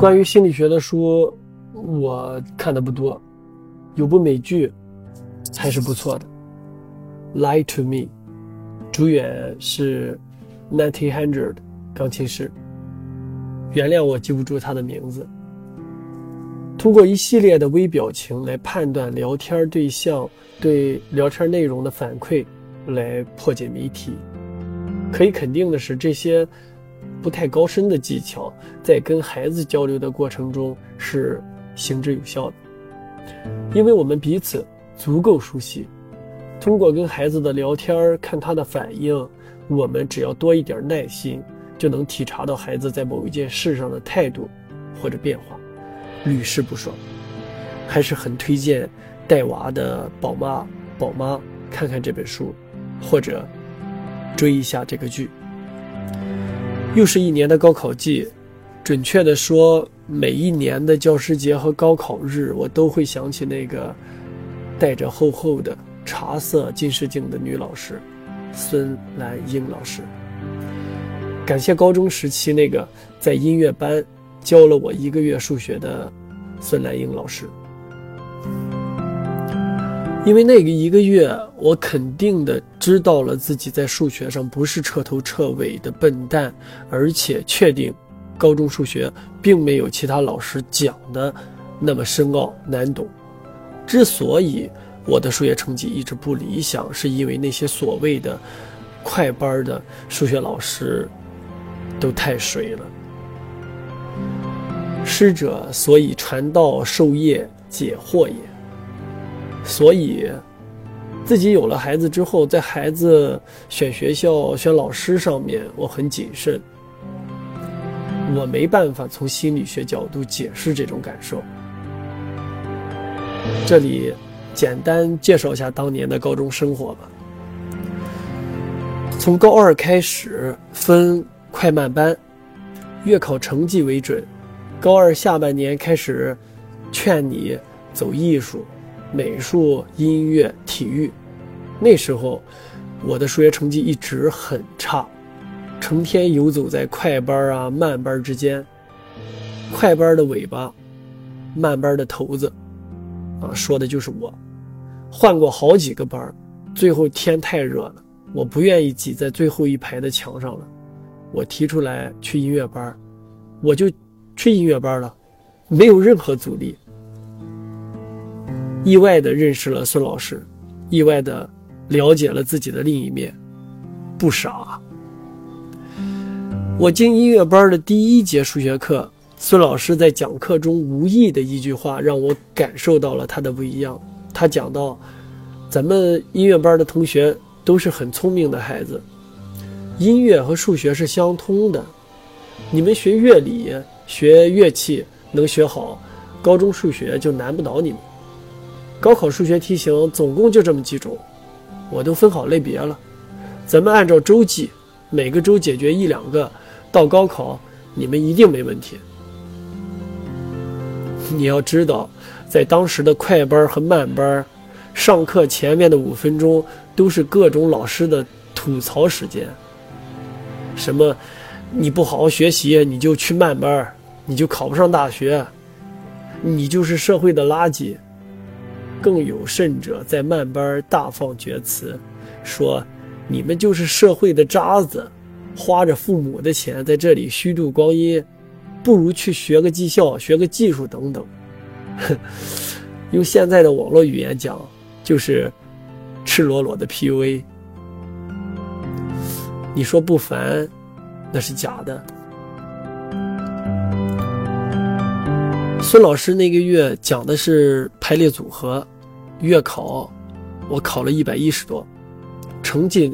关于心理学的书，我看的不多，有部美剧还是不错的，《Lie to Me》，主演是 Natty Hundred 钢琴师。原谅我记不住他的名字。通过一系列的微表情来判断聊天对象对聊天内容的反馈，来破解谜题。可以肯定的是，这些不太高深的技巧在跟孩子交流的过程中是行之有效的，因为我们彼此足够熟悉。通过跟孩子的聊天看他的反应，我们只要多一点耐心。就能体察到孩子在某一件事上的态度或者变化，屡试不爽，还是很推荐带娃的宝妈宝妈看看这本书，或者追一下这个剧。又是一年的高考季，准确的说，每一年的教师节和高考日，我都会想起那个戴着厚厚的茶色近视镜的女老师孙兰英老师。感谢高中时期那个在音乐班教了我一个月数学的孙兰英老师，因为那个一个月，我肯定的知道了自己在数学上不是彻头彻尾的笨蛋，而且确定高中数学并没有其他老师讲的那么深奥难懂。之所以我的数学成绩一直不理想，是因为那些所谓的快班的数学老师。都太水了。师者，所以传道授业解惑也。所以，自己有了孩子之后，在孩子选学校、选老师上面，我很谨慎。我没办法从心理学角度解释这种感受。这里简单介绍一下当年的高中生活吧。从高二开始分。快慢班，月考成绩为准。高二下半年开始，劝你走艺术、美术、音乐、体育。那时候，我的数学成绩一直很差，成天游走在快班啊、慢班之间。快班的尾巴，慢班的头子，啊，说的就是我。换过好几个班，最后天太热了，我不愿意挤在最后一排的墙上了。我提出来去音乐班，我就去音乐班了，没有任何阻力。意外的认识了孙老师，意外的了解了自己的另一面，不傻。我进音乐班的第一节数学课，孙老师在讲课中无意的一句话，让我感受到了他的不一样。他讲到，咱们音乐班的同学都是很聪明的孩子。音乐和数学是相通的，你们学乐理、学乐器能学好，高中数学就难不倒你们。高考数学题型总共就这么几种，我都分好类别了，咱们按照周记，每个周解决一两个，到高考你们一定没问题。你要知道，在当时的快班和慢班，上课前面的五分钟都是各种老师的吐槽时间。什么？你不好好学习，你就去慢班，你就考不上大学，你就是社会的垃圾。更有甚者，在慢班大放厥词，说你们就是社会的渣子，花着父母的钱在这里虚度光阴，不如去学个技校，学个技术等等。用现在的网络语言讲，就是赤裸裸的 PUA。你说不烦，那是假的。孙老师那个月讲的是排列组合，月考，我考了一百一十多，成绩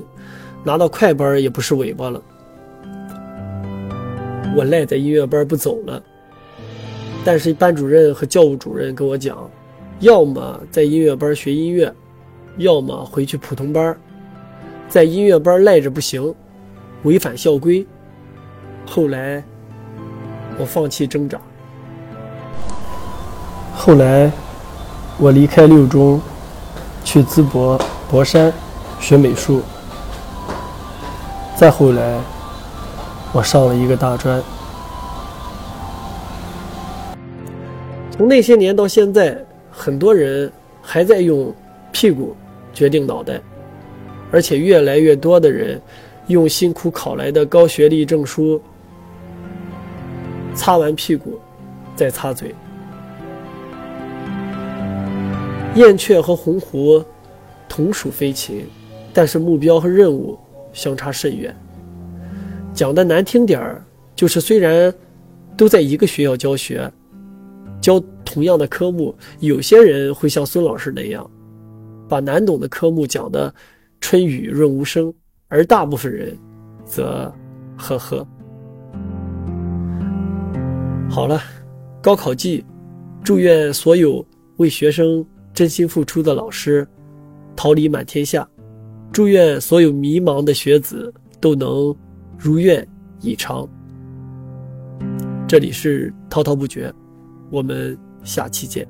拿到快班也不是尾巴了。我赖在音乐班不走了，但是班主任和教务主任跟我讲，要么在音乐班学音乐，要么回去普通班，在音乐班赖着不行。违反校规，后来我放弃挣扎。后来我离开六中，去淄博博山学美术。再后来，我上了一个大专。从那些年到现在，很多人还在用屁股决定脑袋，而且越来越多的人用辛苦考来的高学历证书擦完屁股再擦嘴。燕雀和鸿鹄同属飞禽，但是目标和任务相差甚远。讲的难听点儿，就是虽然都在一个学校教学。教同样的科目，有些人会像孙老师那样，把难懂的科目讲的春雨润无声，而大部分人，则，呵呵。好了，高考季，祝愿所有为学生真心付出的老师，桃李满天下，祝愿所有迷茫的学子都能如愿以偿。这里是滔滔不绝。我们下期见。